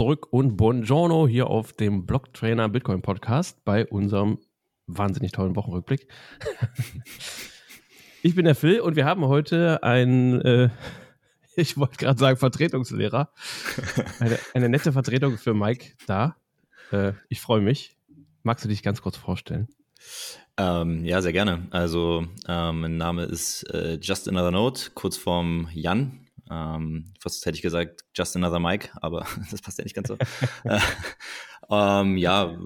zurück und Buongiorno hier auf dem Blocktrainer Bitcoin Podcast bei unserem wahnsinnig tollen Wochenrückblick. ich bin der Phil und wir haben heute einen, äh, ich wollte gerade sagen, Vertretungslehrer. Eine, eine, nette Vertretung für Mike da. Äh, ich freue mich. Magst du dich ganz kurz vorstellen? Ähm, ja, sehr gerne. Also, ähm, mein Name ist äh, Just Another Note, kurz vorm Jan. Ähm, fast hätte ich gesagt Just Another Mike, aber das passt ja nicht ganz so. äh, ähm, ja,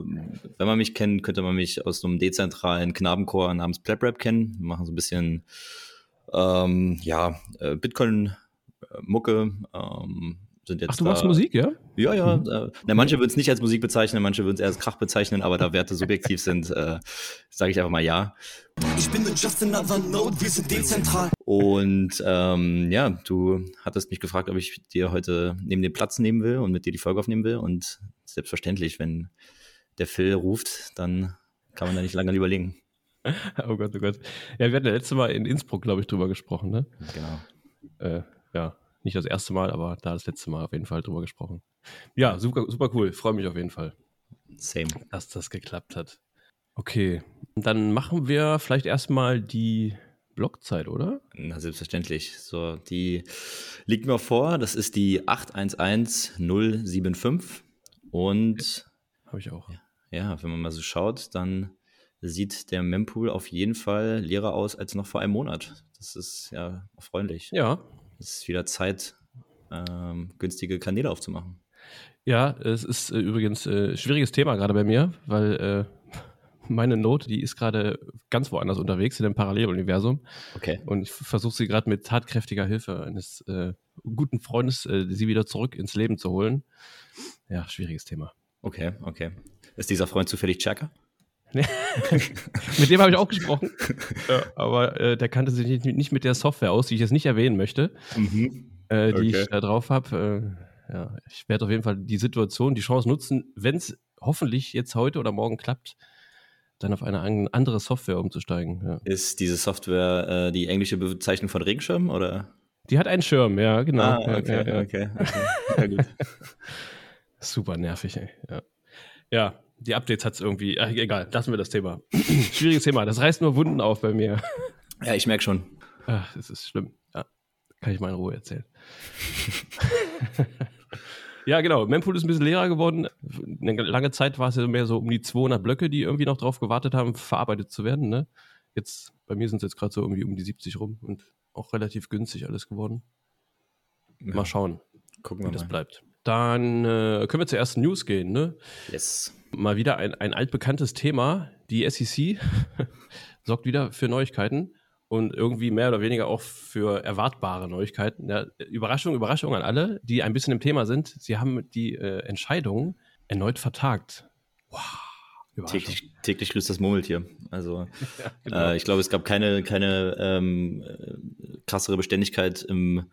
wenn man mich kennt, könnte man mich aus einem dezentralen Knabenchor namens PlebRap kennen. Wir machen so ein bisschen ähm, ja, äh, Bitcoin-Mucke, ähm, sind jetzt. Ach, du da, machst Musik, ja? Ja, ja. Mhm. Äh, na, manche würden es nicht als Musik bezeichnen, manche würden es eher als Krach bezeichnen, aber da Werte subjektiv sind, äh, sage ich einfach mal ja. Ich bin mit Justin Another Node, wir sind dezentral. Und ähm, ja, du hattest mich gefragt, ob ich dir heute neben den Platz nehmen will und mit dir die Folge aufnehmen will. Und selbstverständlich, wenn der Phil ruft, dann kann man da nicht lange überlegen. Oh Gott, oh Gott. Ja, wir hatten ja letztes Mal in Innsbruck, glaube ich, drüber gesprochen, ne? Genau. Äh, ja, nicht das erste Mal, aber da das letzte Mal auf jeden Fall drüber gesprochen. Ja, super, super cool. Freue mich auf jeden Fall. Same. Dass das geklappt hat. Okay, dann machen wir vielleicht erstmal die Blockzeit, oder? Na, selbstverständlich. So, die liegt mir vor. Das ist die 811075. Und. Habe ich auch. Ja, wenn man mal so schaut, dann sieht der Mempool auf jeden Fall leerer aus als noch vor einem Monat. Das ist ja erfreulich. Ja, es ist wieder Zeit, ähm, günstige Kanäle aufzumachen. Ja, es ist äh, übrigens äh, schwieriges Thema gerade bei mir, weil äh, meine Note, die ist gerade ganz woanders unterwegs in dem Paralleluniversum. Okay. Und ich versuche sie gerade mit tatkräftiger Hilfe eines äh, guten Freundes, äh, sie wieder zurück ins Leben zu holen. Ja, schwieriges Thema. Okay, okay. Ist dieser Freund zufällig Checker? mit dem habe ich auch gesprochen. ja, aber äh, der kannte sich nicht, nicht, mit der Software aus, die ich jetzt nicht erwähnen möchte, mhm. äh, die okay. ich da drauf habe. Äh, ja, ich werde auf jeden Fall die Situation, die Chance nutzen, wenn es hoffentlich jetzt heute oder morgen klappt, dann auf eine andere Software umzusteigen. Ja. Ist diese Software äh, die englische Bezeichnung von Regenschirm oder? Die hat einen Schirm, ja, genau. Ah, okay, ja, ja, okay. okay. Super nervig, ey. Ja. Ja, die Updates hat es irgendwie, ach, egal, lassen wir das Thema. Schwieriges Thema, das reißt nur Wunden auf bei mir. Ja, ich merke schon. Ach, das ist schlimm. Ja, kann ich mal in Ruhe erzählen. ja, genau. Mempool ist ein bisschen leerer geworden. Eine lange Zeit war es ja mehr so um die 200 Blöcke, die irgendwie noch drauf gewartet haben, verarbeitet zu werden. Ne? Jetzt, bei mir sind es jetzt gerade so irgendwie um die 70 rum und auch relativ günstig alles geworden. Ja. Mal schauen, Gucken wie das bleibt. Dann äh, können wir zur ersten News gehen, ne? Yes. Mal wieder ein, ein altbekanntes Thema. Die SEC sorgt wieder für Neuigkeiten und irgendwie mehr oder weniger auch für erwartbare Neuigkeiten. Ja, Überraschung, Überraschung an alle, die ein bisschen im Thema sind. Sie haben die äh, Entscheidung erneut vertagt. Wow. Täglich, täglich grüßt das Murmeltier. Also ja, genau. äh, ich glaube, es gab keine, keine ähm, äh, krassere Beständigkeit im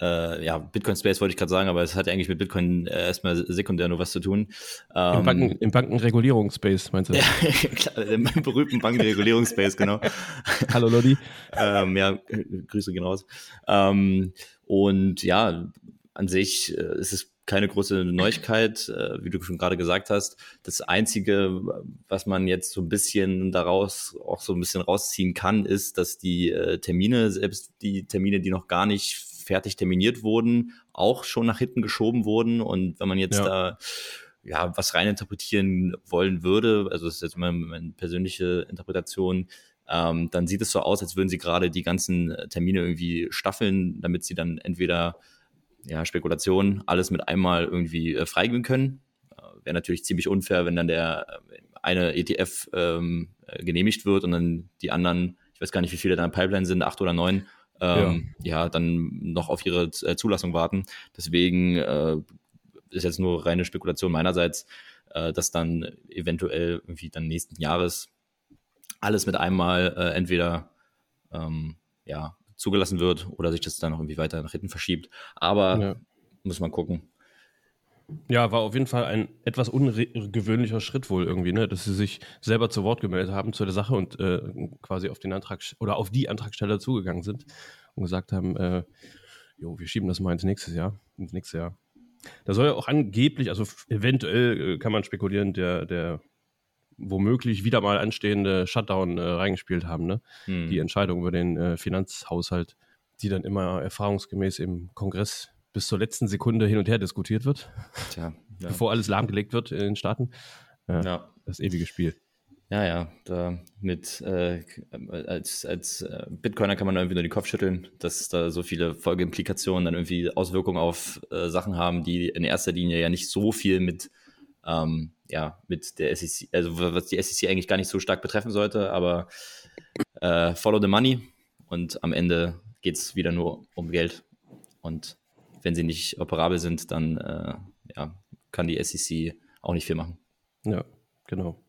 äh, ja, Bitcoin Space wollte ich gerade sagen, aber es hat eigentlich mit Bitcoin äh, erstmal sekundär nur was zu tun. Ähm, Im, Banken, Im Bankenregulierungsspace, meinst du? ja, klar, im berühmten Bankenregulierungsspace, genau. Hallo Lodi. ähm, ja, Grüße gehen raus. Ähm, und ja, an sich äh, ist es keine große Neuigkeit, äh, wie du schon gerade gesagt hast. Das Einzige, was man jetzt so ein bisschen daraus auch so ein bisschen rausziehen kann, ist, dass die äh, Termine, selbst die Termine, die noch gar nicht fertig terminiert wurden, auch schon nach hinten geschoben wurden. Und wenn man jetzt ja. da ja, was reininterpretieren wollen würde, also das ist jetzt meine, meine persönliche Interpretation, ähm, dann sieht es so aus, als würden sie gerade die ganzen Termine irgendwie staffeln, damit sie dann entweder ja, Spekulation, alles mit einmal irgendwie äh, freigeben können. Äh, Wäre natürlich ziemlich unfair, wenn dann der äh, eine ETF ähm, äh, genehmigt wird und dann die anderen, ich weiß gar nicht, wie viele da in Pipeline sind, acht oder neun, ähm, ja. ja. dann noch auf ihre äh, Zulassung warten. Deswegen äh, ist jetzt nur reine Spekulation meinerseits, äh, dass dann eventuell irgendwie dann nächsten Jahres alles mit einmal äh, entweder ähm, ja, zugelassen wird oder sich das dann noch irgendwie weiter nach hinten verschiebt. Aber ja. muss man gucken. Ja, war auf jeden Fall ein etwas ungewöhnlicher Schritt wohl irgendwie, ne? dass sie sich selber zu Wort gemeldet haben zu der Sache und äh, quasi auf den Antrag oder auf die Antragsteller zugegangen sind und gesagt haben, äh, jo, wir schieben das mal ins nächste Jahr, ins nächste Jahr. Da soll ja auch angeblich, also eventuell äh, kann man spekulieren, der, der womöglich wieder mal anstehende Shutdown äh, reingespielt haben, ne? Hm. Die Entscheidung über den äh, Finanzhaushalt, die dann immer erfahrungsgemäß im Kongress bis zur letzten Sekunde hin und her diskutiert wird. Tja, ja. Bevor alles lahmgelegt wird in den Staaten. Ja, ja. Das ewige Spiel. Ja, ja, da mit äh, als, als äh, Bitcoiner kann man irgendwie nur den Kopf schütteln, dass da so viele Folgeimplikationen dann irgendwie Auswirkungen auf äh, Sachen haben, die in erster Linie ja nicht so viel mit ähm, ja, mit der SEC, also was die SEC eigentlich gar nicht so stark betreffen sollte, aber äh, follow the money und am Ende geht es wieder nur um Geld. Und wenn sie nicht operabel sind, dann äh, ja, kann die SEC auch nicht viel machen. Ja, genau.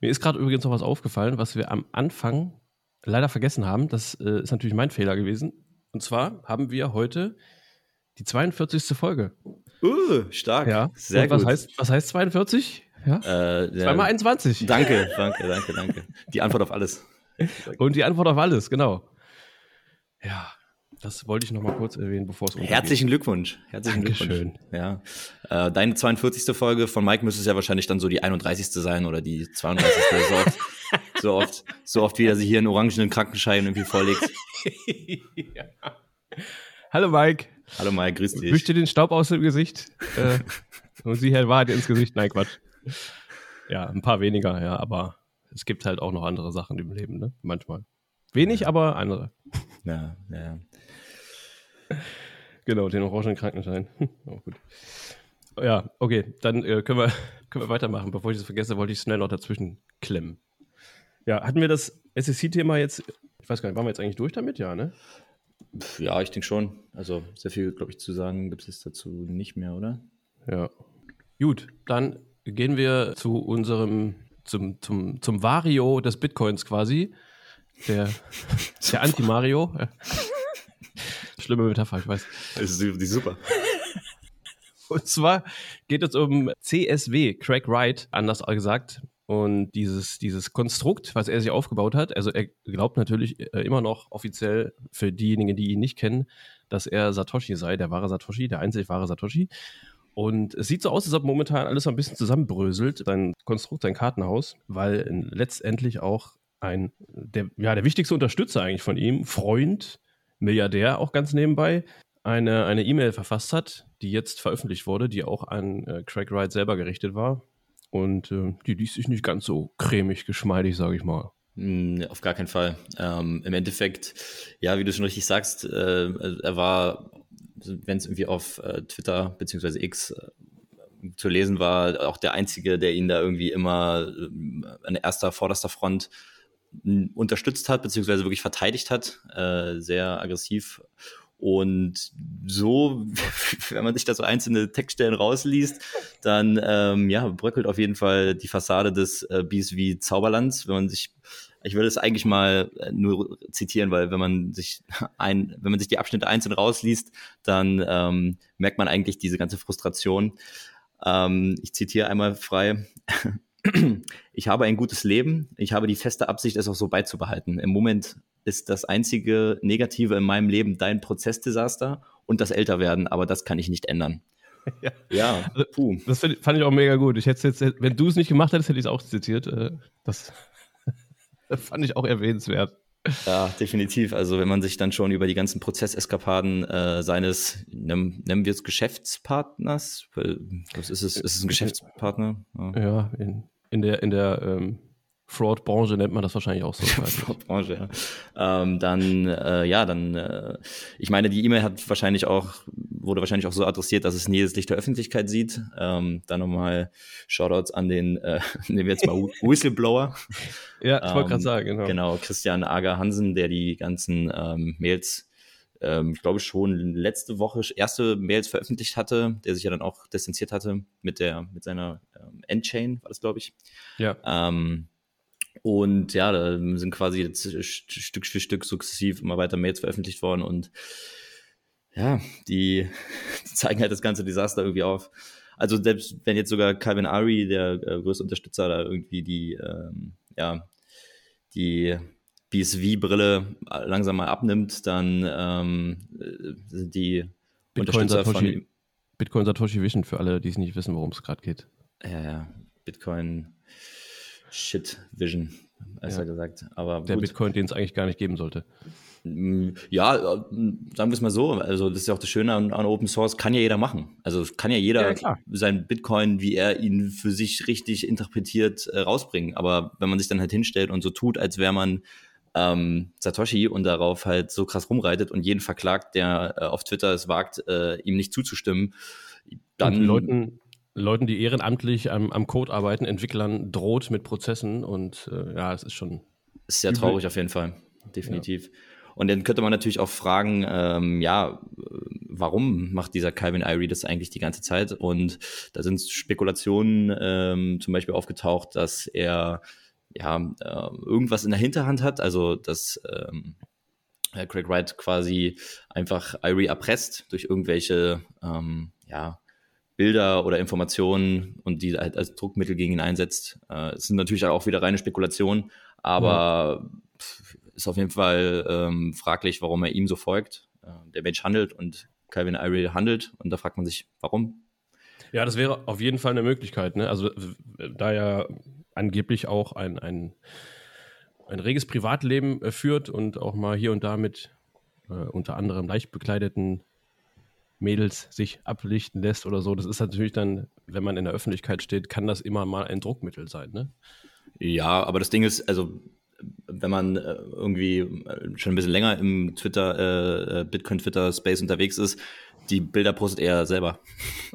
Mir ist gerade übrigens noch was aufgefallen, was wir am Anfang leider vergessen haben. Das äh, ist natürlich mein Fehler gewesen. Und zwar haben wir heute die 42. Folge. Uh, stark. Ja. Sehr Und was gut. Heißt, was heißt 42? Ja. Äh, Zweimal 21. Danke, danke, danke, danke. Die Antwort auf alles. Und die Antwort auf alles, genau. Ja, das wollte ich noch mal kurz erwähnen, bevor es untergeht. Herzlichen Glückwunsch. Herzlichen Dankeschön. Glückwunsch. Ja. Äh, deine 42. Folge von Mike müsste es ja wahrscheinlich dann so die 31. sein oder die 32. so, oft, so, oft, so oft, wie er sich hier einen orangenen Krankenschein irgendwie vorlegt. ja. Hallo Mike. Hallo Mike, grüß dich. Wisch dir den Staub aus dem Gesicht äh, und sieh halt Wahrheit ins Gesicht. Nein, Quatsch. Ja, ein paar weniger, ja, aber es gibt halt auch noch andere Sachen im Leben, ne? Manchmal. Wenig, ja. aber andere. Ja, ja. Genau, den orangenen Krankenschein. oh, gut. Ja, okay, dann äh, können, wir, können wir weitermachen. Bevor ich das vergesse, wollte ich schnell noch dazwischen klemmen. Ja, hatten wir das SSC-Thema jetzt, ich weiß gar nicht, waren wir jetzt eigentlich durch damit? Ja, ne? Ja, ich denke schon. Also sehr viel, glaube ich, zu sagen gibt es dazu nicht mehr, oder? Ja. Gut, dann gehen wir zu unserem, zum, zum, zum Vario des Bitcoins quasi. Der, der Anti-Mario. Schlimme Metapher, ich weiß. Das ist die super. Und zwar geht es um CSW, Craig Wright, anders gesagt. Und dieses, dieses Konstrukt, was er sich aufgebaut hat, also er glaubt natürlich äh, immer noch offiziell für diejenigen, die ihn nicht kennen, dass er Satoshi sei, der wahre Satoshi, der einzig wahre Satoshi. Und es sieht so aus, als ob momentan alles so ein bisschen zusammenbröselt, sein Konstrukt, sein Kartenhaus, weil letztendlich auch ein, der, ja, der wichtigste Unterstützer eigentlich von ihm, Freund, Milliardär auch ganz nebenbei, eine eine E-Mail verfasst hat, die jetzt veröffentlicht wurde, die auch an äh, Craig Wright selber gerichtet war. Und äh, die liest sich nicht ganz so cremig, geschmeidig, sage ich mal. Mm, auf gar keinen Fall. Ähm, Im Endeffekt, ja, wie du schon richtig sagst, äh, er war, wenn es irgendwie auf äh, Twitter bzw. X äh, zu lesen war, auch der Einzige, der ihn da irgendwie immer äh, an erster, vorderster Front unterstützt hat, beziehungsweise wirklich verteidigt hat, äh, sehr aggressiv. Und so, wenn man sich da so einzelne Textstellen rausliest, dann ähm, ja, bröckelt auf jeden Fall die Fassade des äh, BSV Zauberlands. Wenn man sich, ich würde es eigentlich mal äh, nur zitieren, weil wenn man sich ein, wenn man sich die Abschnitte einzeln rausliest, dann ähm, merkt man eigentlich diese ganze Frustration. Ähm, ich zitiere einmal frei. ich habe ein gutes Leben. Ich habe die feste Absicht, es auch so beizubehalten. Im Moment ist das einzige Negative in meinem Leben dein Prozessdesaster und das Älterwerden, aber das kann ich nicht ändern. Ja, ja also, puh. Das fand ich auch mega gut. Ich hätte jetzt, wenn du es nicht gemacht hättest, hätte ich es auch zitiert. Äh, das fand ich auch erwähnenswert. Ja, definitiv. Also wenn man sich dann schon über die ganzen Prozesseskapaden äh, seines, nennen, nennen wir es Geschäftspartners, was ist es? Ist es ein Geschäftspartner? Ja, ja in, in der, in der ähm, Fraud-Branche nennt man das wahrscheinlich auch so. Fraud-Branche, ja. Ähm, dann, äh, ja, dann, äh, ich meine, die E-Mail hat wahrscheinlich auch, wurde wahrscheinlich auch so adressiert, dass es nie das Licht der Öffentlichkeit sieht. Ähm, dann nochmal Shoutouts an den, äh, nehmen wir jetzt mal Whistleblower. ja, ich wollte gerade ähm, sagen, genau. Genau, Christian Ager Hansen, der die ganzen ähm, Mails ähm, ich glaube schon letzte Woche erste Mails veröffentlicht hatte, der sich ja dann auch distanziert hatte mit der, mit seiner ähm, Endchain, war das, glaube ich. Ja. Ähm, und ja, da sind quasi jetzt Stück für Stück sukzessiv immer weiter Mails veröffentlicht worden und ja, die, die zeigen halt das ganze Desaster irgendwie auf. Also selbst wenn jetzt sogar Calvin Ari, der äh, größte Unterstützer, da irgendwie die, ähm, ja, die BSV-Brille langsam mal abnimmt, dann ähm, sind die Bitcoin Unterstützer von ihm. Bitcoin Satoshi Vision für alle, die es nicht wissen, worum es gerade geht. Ja, ja. Bitcoin Shit Vision, besser ja. gesagt. Aber der gut. Bitcoin, den es eigentlich gar nicht geben sollte. Mm, ja, äh, sagen wir es mal so. Also, das ist ja auch das Schöne an, an Open Source, kann ja jeder machen. Also, kann ja jeder ja, sein Bitcoin, wie er ihn für sich richtig interpretiert, äh, rausbringen. Aber wenn man sich dann halt hinstellt und so tut, als wäre man ähm, Satoshi und darauf halt so krass rumreitet und jeden verklagt, der äh, auf Twitter es wagt, äh, ihm nicht zuzustimmen, dann. Und Leuten, Leuten, die ehrenamtlich am, am Code arbeiten, Entwicklern droht mit Prozessen und äh, ja, es ist schon. Ist sehr traurig auf jeden Fall, definitiv. Ja. Und dann könnte man natürlich auch fragen, ähm, ja, warum macht dieser Calvin Irie das eigentlich die ganze Zeit? Und da sind Spekulationen ähm, zum Beispiel aufgetaucht, dass er ja äh, irgendwas in der Hinterhand hat, also dass ähm, Craig Wright quasi einfach Irie erpresst durch irgendwelche ähm, ja, Bilder oder Informationen und die halt als Druckmittel gegen ihn einsetzt. Äh, es sind natürlich auch wieder reine Spekulationen, aber mhm. ist auf jeden Fall ähm, fraglich, warum er ihm so folgt. Äh, der Mensch handelt und Calvin Irie handelt und da fragt man sich, warum? Ja, das wäre auf jeden Fall eine Möglichkeit. Ne? Also da ja angeblich auch ein, ein, ein reges Privatleben äh, führt und auch mal hier und da mit äh, unter anderem leicht bekleideten Mädels sich ablichten lässt oder so. Das ist natürlich dann, wenn man in der Öffentlichkeit steht, kann das immer mal ein Druckmittel sein, ne? Ja, aber das Ding ist, also wenn man äh, irgendwie äh, schon ein bisschen länger im Twitter, äh, Bitcoin-Twitter-Space unterwegs ist, die Bilder postet er selber.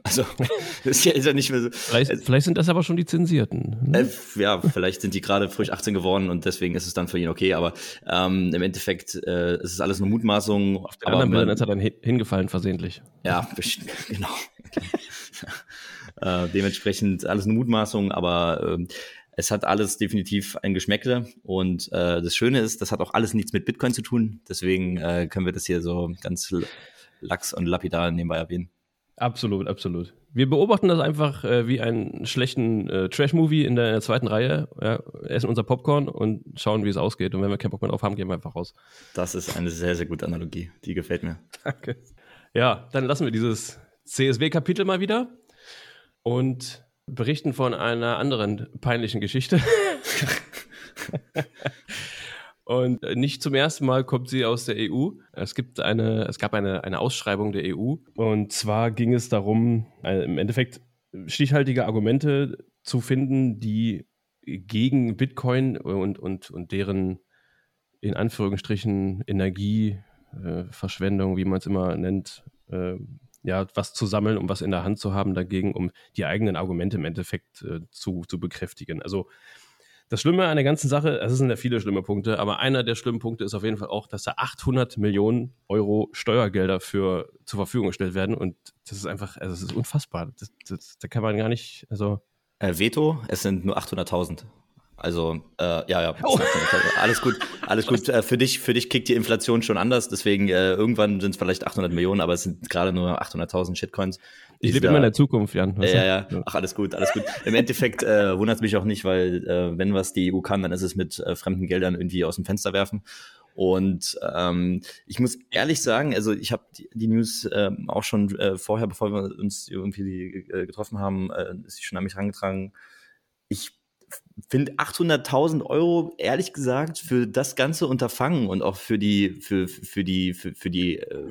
Also, ist ja, ist ja nicht mehr so. Vielleicht, äh, vielleicht, sind das aber schon die Zensierten. Ne? Äh, ja, vielleicht sind die gerade frisch 18 geworden und deswegen ist es dann für ihn okay, aber ähm, im Endeffekt äh, ist es alles eine Mutmaßung. Auf den anderen Bildern ist er dann hingefallen versehentlich. Ja, genau. äh, dementsprechend alles eine Mutmaßung, aber äh, es hat alles definitiv ein Geschmäckle und äh, das Schöne ist, das hat auch alles nichts mit Bitcoin zu tun. Deswegen äh, können wir das hier so ganz lax und lapidar nebenbei erwähnen. Absolut, absolut. Wir beobachten das einfach äh, wie einen schlechten äh, Trash-Movie in, in der, zweiten Reihe, ja, essen unser Popcorn und schauen, wie es ausgeht. Und wenn wir keinen Bock mehr drauf haben, gehen wir einfach raus. Das ist eine sehr, sehr gute Analogie. Die gefällt mir. Danke. Ja, dann lassen wir dieses CSW-Kapitel mal wieder und berichten von einer anderen peinlichen Geschichte. Und nicht zum ersten Mal kommt sie aus der EU. Es gibt eine, es gab eine, eine Ausschreibung der EU. Und zwar ging es darum, äh, im Endeffekt stichhaltige Argumente zu finden, die gegen Bitcoin und, und, und deren in Anführungsstrichen Energieverschwendung, äh, wie man es immer nennt, äh, ja, was zu sammeln, um was in der Hand zu haben dagegen, um die eigenen Argumente im Endeffekt äh, zu, zu bekräftigen. Also das Schlimme an der ganzen Sache, es sind ja viele schlimme Punkte, aber einer der schlimmen Punkte ist auf jeden Fall auch, dass da 800 Millionen Euro Steuergelder für zur Verfügung gestellt werden und das ist einfach, also das ist unfassbar. Das, das, da kann man gar nicht, also. Äh, Veto, es sind nur 800.000. Also, äh, ja, ja. Oh. Alles gut, alles gut. Äh, für dich, für dich kickt die Inflation schon anders. Deswegen, äh, irgendwann sind es vielleicht 800 Millionen, aber es sind gerade nur 800.000 Shitcoins. Ich lebe immer in der Zukunft, Jan. Ja, ja, ja. Ach, alles gut, alles gut. Im Endeffekt äh, wundert es mich auch nicht, weil äh, wenn was die EU kann, dann ist es mit äh, fremden Geldern irgendwie aus dem Fenster werfen. Und ähm, ich muss ehrlich sagen, also ich habe die, die, News äh, auch schon äh, vorher, bevor wir uns irgendwie äh, getroffen haben, äh, ist sie schon an mich herangetragen. Ich finde 800.000 Euro, ehrlich gesagt, für das ganze Unterfangen und auch für die, für, für die, für, für die, äh,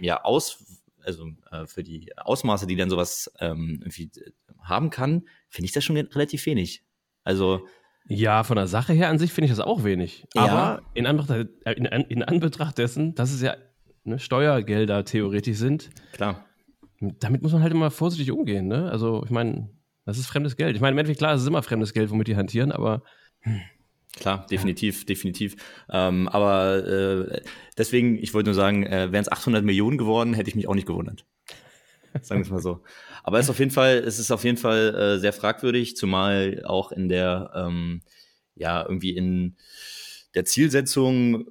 ja, Aus, also äh, für die Ausmaße, die dann sowas ähm, irgendwie haben kann, finde ich das schon relativ wenig. Also, ja, von der Sache her an sich finde ich das auch wenig. Ja. Aber in Anbetracht, äh, in, in Anbetracht dessen, dass es ja ne, Steuergelder theoretisch sind. Klar. Damit muss man halt immer vorsichtig umgehen. Ne? Also, ich meine, das ist fremdes Geld. Ich meine, im Endeffekt, klar, es ist immer fremdes Geld, womit die hantieren, aber. Hm. Klar, definitiv, definitiv. Ähm, aber äh, deswegen, ich wollte nur sagen, äh, wären es 800 Millionen geworden, hätte ich mich auch nicht gewundert. Sagen wir es mal so. Aber es ist auf jeden Fall, es ist auf jeden Fall äh, sehr fragwürdig, zumal auch in der, ähm, ja, irgendwie in der Zielsetzung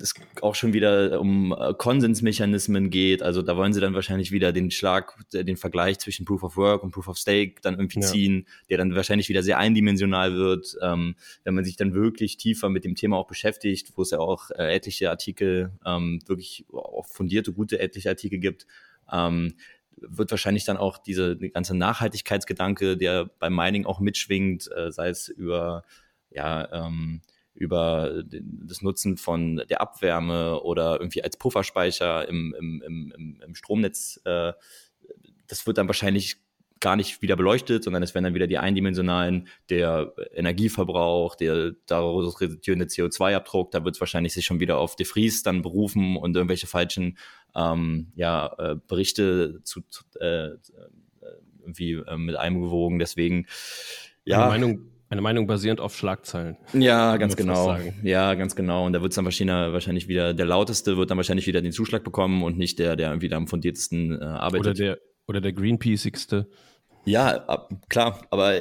es auch schon wieder um äh, Konsensmechanismen geht. Also da wollen sie dann wahrscheinlich wieder den Schlag, äh, den Vergleich zwischen Proof of Work und Proof of Stake dann irgendwie ja. ziehen, der dann wahrscheinlich wieder sehr eindimensional wird. Ähm, wenn man sich dann wirklich tiefer mit dem Thema auch beschäftigt, wo es ja auch äh, etliche Artikel, ähm, wirklich auch fundierte, gute etliche Artikel gibt, ähm, wird wahrscheinlich dann auch diese die ganze Nachhaltigkeitsgedanke, der beim Mining auch mitschwingt, äh, sei es über ja, ähm, über das Nutzen von der Abwärme oder irgendwie als Pufferspeicher im, im, im, im Stromnetz. Äh, das wird dann wahrscheinlich gar nicht wieder beleuchtet, sondern es werden dann wieder die eindimensionalen, der Energieverbrauch, der daraus resultierende CO2-Abdruck, da wird es wahrscheinlich sich schon wieder auf De Vries dann berufen und irgendwelche falschen ähm, ja, äh, Berichte zu, zu äh, irgendwie äh, mit einbewogen. Deswegen, ja. Eine Meinung, eine Meinung basierend auf Schlagzeilen. Ja, ganz genau. Ja, ganz genau. Und da wird es dann wahrscheinlich wieder, der lauteste wird dann wahrscheinlich wieder den Zuschlag bekommen und nicht der, der da am fundiertesten äh, arbeitet. Oder der, oder der Greenpeaceigste. Ja, klar, aber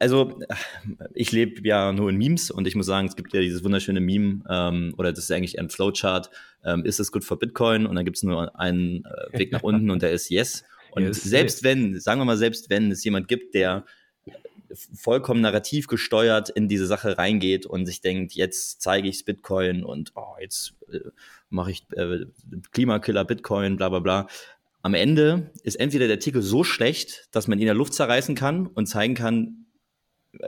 also ich lebe ja nur in Memes und ich muss sagen, es gibt ja dieses wunderschöne Meme, ähm, oder das ist eigentlich ein Flowchart, ähm, ist es gut für Bitcoin? Und dann gibt es nur einen äh, Weg nach unten und der ist Yes. Und yes, selbst yes. wenn, sagen wir mal, selbst wenn es jemand gibt, der vollkommen narrativ gesteuert in diese Sache reingeht und sich denkt, jetzt zeige ich Bitcoin und oh, jetzt äh, mache ich äh, Klimakiller Bitcoin, bla bla bla am Ende ist entweder der Artikel so schlecht, dass man ihn in der Luft zerreißen kann und zeigen kann,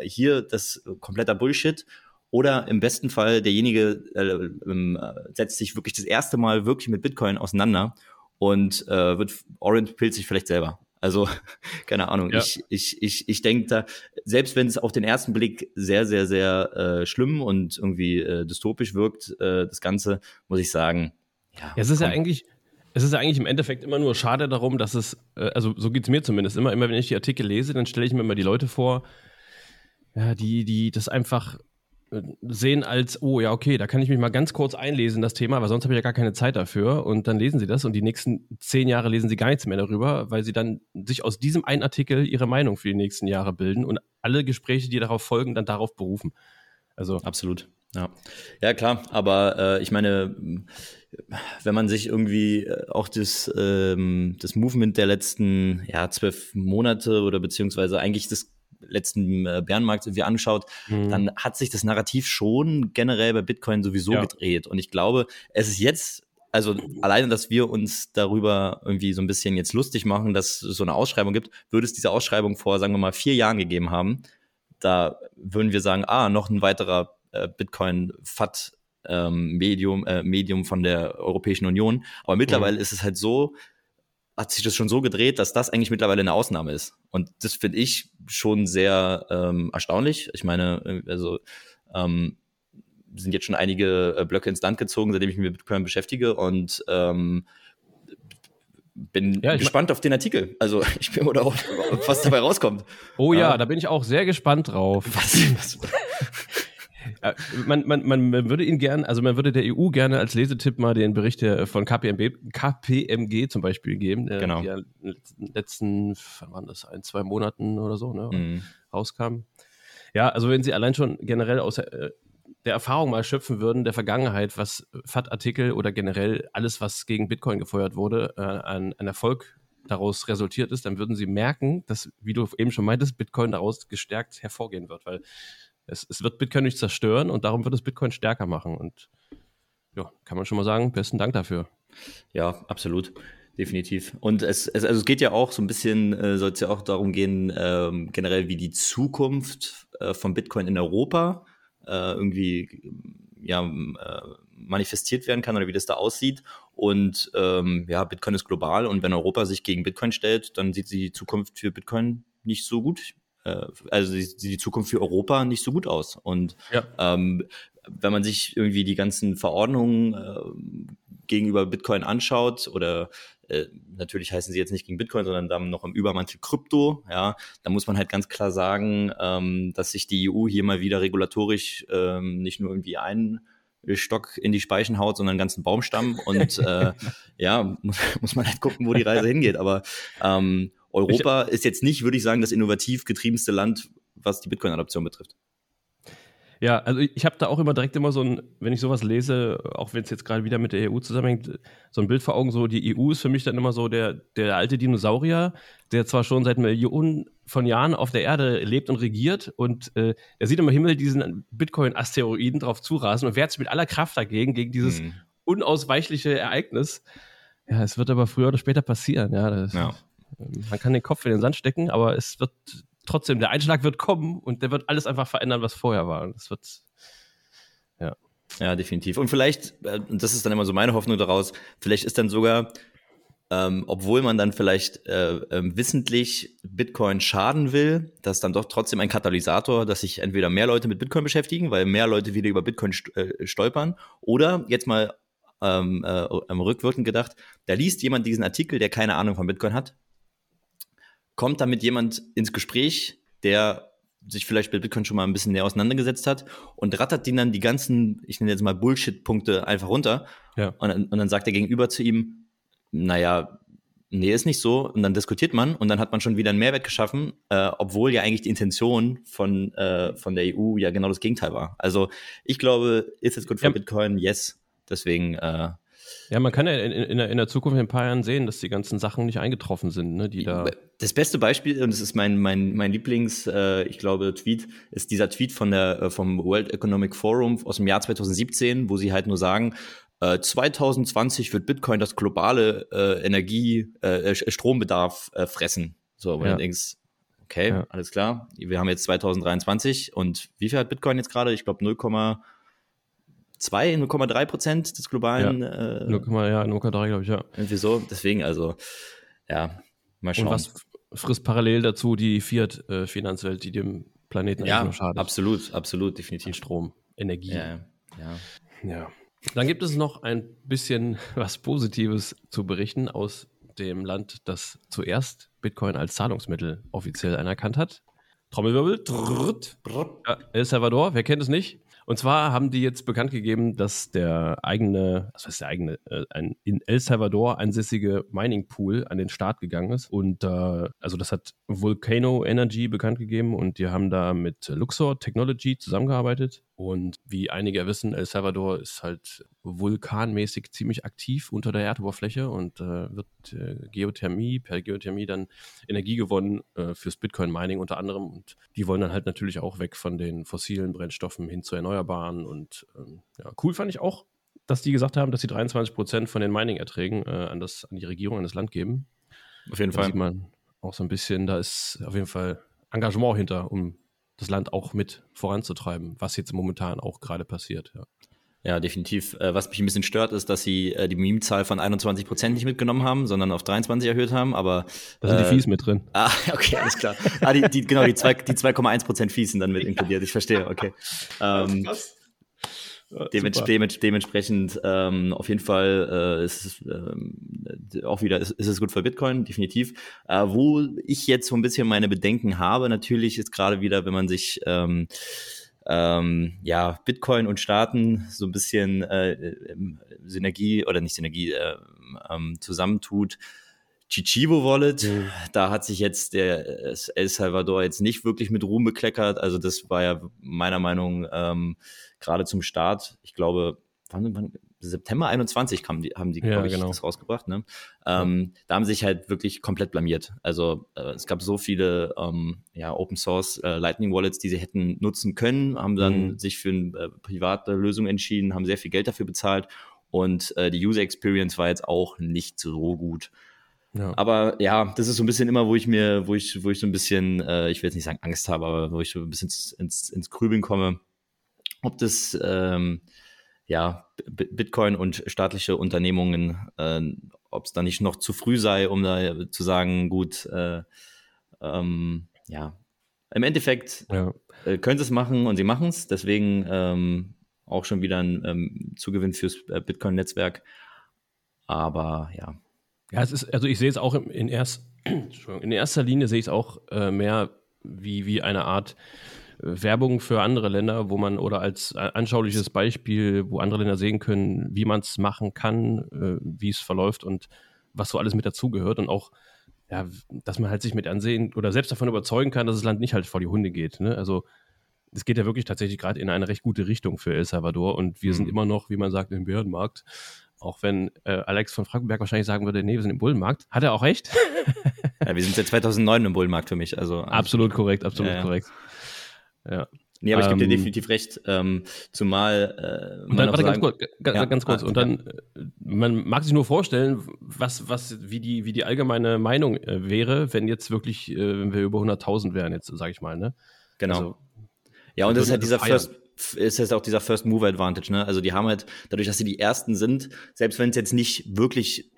hier das kompletter Bullshit. Oder im besten Fall derjenige äh, ähm, setzt sich wirklich das erste Mal wirklich mit Bitcoin auseinander und äh, wird Orange pillt sich vielleicht selber. Also, keine Ahnung. Ja. Ich, ich, ich, ich denke da, selbst wenn es auf den ersten Blick sehr, sehr, sehr äh, schlimm und irgendwie äh, dystopisch wirkt, äh, das Ganze, muss ich sagen, ja. ja es ist komm. ja eigentlich, es ist eigentlich im Endeffekt immer nur schade darum, dass es, äh, also so geht es mir zumindest immer, immer wenn ich die Artikel lese, dann stelle ich mir immer die Leute vor, ja, die, die das einfach sehen als, oh ja, okay, da kann ich mich mal ganz kurz einlesen, das Thema, weil sonst habe ich ja gar keine Zeit dafür. Und dann lesen sie das und die nächsten zehn Jahre lesen sie gar nichts mehr darüber, weil sie dann sich aus diesem einen Artikel ihre Meinung für die nächsten Jahre bilden und alle Gespräche, die darauf folgen, dann darauf berufen. Also absolut. Ja, ja klar, aber äh, ich meine, wenn man sich irgendwie äh, auch das, ähm, das Movement der letzten ja, zwölf Monate oder beziehungsweise eigentlich des letzten äh, Bärenmarkts irgendwie anschaut, mhm. dann hat sich das Narrativ schon generell bei Bitcoin sowieso ja. gedreht. Und ich glaube, es ist jetzt also alleine, dass wir uns darüber irgendwie so ein bisschen jetzt lustig machen, dass es so eine Ausschreibung gibt, würde es diese Ausschreibung vor, sagen wir mal, vier Jahren gegeben haben, da würden wir sagen, ah, noch ein weiterer äh, Bitcoin-FAT ähm, Medium, äh, Medium von der Europäischen Union. Aber mittlerweile mhm. ist es halt so, hat sich das schon so gedreht, dass das eigentlich mittlerweile eine Ausnahme ist. Und das finde ich schon sehr ähm, erstaunlich. Ich meine, äh, also ähm, sind jetzt schon einige äh, Blöcke ins Land gezogen, seitdem ich mich mit Bitcoin beschäftige und ähm, bin ja, gespannt auf den Artikel. Also ich bin oder auch, was dabei rauskommt. Oh ja, äh, da bin ich auch sehr gespannt drauf. Was? was äh, man, man, man würde ihn gerne, also man würde der EU gerne als Lesetipp mal den Bericht von KPMG, KPMG zum Beispiel geben, der genau. in den letzten, wann waren das, ein, zwei Monaten oder so, ne, mhm. rauskam. Ja, also wenn Sie allein schon generell aus äh, der Erfahrung mal schöpfen würden, der Vergangenheit, was FAT-Artikel oder generell alles, was gegen Bitcoin gefeuert wurde, äh, an, an Erfolg daraus resultiert ist, dann würden Sie merken, dass, wie du eben schon meintest, Bitcoin daraus gestärkt hervorgehen wird, weil es, es wird Bitcoin nicht zerstören und darum wird es Bitcoin stärker machen. Und ja, kann man schon mal sagen, besten Dank dafür. Ja, absolut. Definitiv. Und es, es, also es geht ja auch so ein bisschen, äh, soll es ja auch darum gehen, ähm, generell wie die Zukunft äh, von Bitcoin in Europa äh, irgendwie ja, äh, manifestiert werden kann oder wie das da aussieht. Und ähm, ja, Bitcoin ist global und wenn Europa sich gegen Bitcoin stellt, dann sieht die Zukunft für Bitcoin nicht so gut äh, also sieht die Zukunft für Europa nicht so gut aus. Und ja. ähm, wenn man sich irgendwie die ganzen Verordnungen äh, gegenüber Bitcoin anschaut oder äh, natürlich heißen sie jetzt nicht gegen Bitcoin, sondern dann noch im Übermantel Krypto, ja, da muss man halt ganz klar sagen, ähm, dass sich die EU hier mal wieder regulatorisch ähm, nicht nur irgendwie ein Stock in die Speichen haut, sondern einen ganzen Baumstamm und äh, ja, muss, muss man halt gucken, wo die Reise hingeht. Aber ähm, Europa ich, ist jetzt nicht, würde ich sagen, das innovativ getriebenste Land, was die Bitcoin-Adoption betrifft. Ja, also ich habe da auch immer direkt immer so ein, wenn ich sowas lese, auch wenn es jetzt gerade wieder mit der EU zusammenhängt, so ein Bild vor Augen, so die EU ist für mich dann immer so der, der alte Dinosaurier, der zwar schon seit Millionen von Jahren auf der Erde lebt und regiert und äh, er sieht immer Himmel diesen Bitcoin-Asteroiden drauf zurasen und wehrt sich mit aller Kraft dagegen, gegen dieses hm. unausweichliche Ereignis. Ja, es wird aber früher oder später passieren, ja. Das, ja. Ähm, man kann den Kopf in den Sand stecken, aber es wird trotzdem, der Einschlag wird kommen und der wird alles einfach verändern, was vorher war. Das wird, ja. Ja, definitiv. Und vielleicht, äh, das ist dann immer so meine Hoffnung daraus, vielleicht ist dann sogar, ähm, obwohl man dann vielleicht äh, äh, wissentlich Bitcoin schaden will, dass dann doch trotzdem ein Katalysator, dass sich entweder mehr Leute mit Bitcoin beschäftigen, weil mehr Leute wieder über Bitcoin äh, stolpern, oder jetzt mal ähm, äh, rückwirkend gedacht, da liest jemand diesen Artikel, der keine Ahnung von Bitcoin hat, kommt damit jemand ins Gespräch, der sich vielleicht mit Bitcoin schon mal ein bisschen näher auseinandergesetzt hat und rattert den dann die ganzen, ich nenne jetzt mal Bullshit-Punkte einfach runter. Ja. Und, und dann sagt der Gegenüber zu ihm, naja, nee, ist nicht so. Und dann diskutiert man und dann hat man schon wieder einen Mehrwert geschaffen, äh, obwohl ja eigentlich die Intention von, äh, von der EU ja genau das Gegenteil war. Also ich glaube, ist es gut für ja. Bitcoin? Yes. Deswegen äh, ja, man kann ja in, in, in, der Zukunft in ein paar Jahren sehen, dass die ganzen Sachen nicht eingetroffen sind, ne, die da. Das beste Beispiel, und das ist mein, mein, mein Lieblings, äh, ich glaube, Tweet, ist dieser Tweet von der, äh, vom World Economic Forum aus dem Jahr 2017, wo sie halt nur sagen, äh, 2020 wird Bitcoin das globale äh, Energie, äh, Strombedarf äh, fressen. So, wo ja. du denkst, okay, ja. alles klar, wir haben jetzt 2023 und wie viel hat Bitcoin jetzt gerade? Ich glaube 0, 2, 0,3 Prozent des globalen. Ja, äh, 0, ja 0,3 glaube ich, ja. Irgendwie so. Deswegen, also, ja, mal schauen. Und was frisst parallel dazu die Fiat-Finanzwelt, die dem Planeten ja, schadet? Absolut, absolut, definitiv. An Strom, Energie. Ja, ja. ja. Dann gibt es noch ein bisschen was Positives zu berichten aus dem Land, das zuerst Bitcoin als Zahlungsmittel offiziell anerkannt hat. Trommelwirbel. Trrrt. Ja, El Salvador, wer kennt es nicht? Und zwar haben die jetzt bekannt gegeben, dass der eigene, was heißt der eigene, äh, ein in El Salvador ansässige Mining Pool an den Start gegangen ist. Und äh, also das hat Volcano Energy bekannt gegeben und die haben da mit Luxor Technology zusammengearbeitet. Und wie einige wissen, El Salvador ist halt vulkanmäßig ziemlich aktiv unter der Erdoberfläche und äh, wird äh, Geothermie, per Geothermie dann Energie gewonnen äh, fürs Bitcoin-Mining unter anderem. Und die wollen dann halt natürlich auch weg von den fossilen Brennstoffen hin zu Erneuerbaren. Und ähm, ja, cool fand ich auch, dass die gesagt haben, dass sie 23 Prozent von den Mining-Erträgen äh, an, an die Regierung, an das Land geben. Auf jeden da Fall. sieht man auch so ein bisschen, da ist auf jeden Fall Engagement hinter, um das Land auch mit voranzutreiben, was jetzt momentan auch gerade passiert. Ja. Ja, definitiv. Äh, was mich ein bisschen stört, ist, dass sie äh, die Meme-Zahl von 21 Prozent nicht mitgenommen haben, sondern auf 23 erhöht haben. Aber da sind äh, die Fees mit drin. Ah, okay, alles klar. ah, die, die, genau, die 2,1 Prozent Fees sind dann mit inkludiert. Ich verstehe. Okay. Ähm, ja, dements dements dementsprechend ähm, auf jeden Fall äh, ist es äh, auch wieder ist, ist, es gut für Bitcoin definitiv. Äh, wo ich jetzt so ein bisschen meine Bedenken habe, natürlich ist gerade wieder, wenn man sich ähm, ähm, ja, Bitcoin und Staaten so ein bisschen äh, Synergie oder nicht Synergie äh, ähm, zusammentut. Chichibo Wallet, mhm. da hat sich jetzt der El Salvador jetzt nicht wirklich mit Ruhm bekleckert. Also das war ja meiner Meinung ähm, gerade zum Start, ich glaube, wann, wann, September 21 kam die, haben die, ja, glaube ich, genau. das rausgebracht. Ne? Ähm. Da haben sie sich halt wirklich komplett blamiert. Also äh, es gab so viele ähm, ja, Open Source äh, Lightning Wallets, die sie hätten nutzen können, haben dann mhm. sich für eine äh, private Lösung entschieden, haben sehr viel Geld dafür bezahlt und äh, die User Experience war jetzt auch nicht so gut. Ja. Aber ja, das ist so ein bisschen immer, wo ich mir, wo ich, wo ich so ein bisschen, äh, ich will jetzt nicht sagen Angst habe, aber wo ich so ein bisschen ins, ins, ins Grübeln komme, ob das ähm, ja, Bitcoin und staatliche Unternehmungen, äh, ob es da nicht noch zu früh sei, um da zu sagen, gut, äh, ähm, ja, im Endeffekt ja. äh, können sie es machen und sie machen es, deswegen ähm, auch schon wieder ein ähm, Zugewinn fürs äh, Bitcoin-Netzwerk. Aber ja. Ja, es ist, also ich sehe es auch in, erst, in erster Linie sehe ich es auch äh, mehr wie, wie eine Art Werbung für andere Länder, wo man oder als anschauliches Beispiel, wo andere Länder sehen können, wie man es machen kann, äh, wie es verläuft und was so alles mit dazugehört und auch, ja, dass man halt sich mit ansehen oder selbst davon überzeugen kann, dass das Land nicht halt vor die Hunde geht. Ne? Also es geht ja wirklich tatsächlich gerade in eine recht gute Richtung für El Salvador und wir mhm. sind immer noch, wie man sagt, im Bärenmarkt. Auch wenn äh, Alex von Frankenberg wahrscheinlich sagen würde, nee, wir sind im Bullenmarkt. Hat er auch recht? ja, wir sind seit 2009 im Bullenmarkt für mich. Also absolut korrekt, absolut ja, ja. korrekt. Ja. Nee, aber ich gebe dir ähm, definitiv recht. Ähm, zumal. Äh, und dann, warte, sagen, ganz kurz. Ja, ganz kurz. Ah, und dann, ja. Äh, man mag sich nur vorstellen, was, was, wie die, wie die allgemeine Meinung äh, wäre, wenn jetzt wirklich, äh, wenn wir über 100.000 wären, jetzt, sage ich mal, ne? Genau. Also, ja, und das ist halt dieser First, ist jetzt auch dieser First Mover Advantage, ne? Also die haben halt, dadurch, dass sie die ersten sind, selbst wenn es jetzt nicht wirklich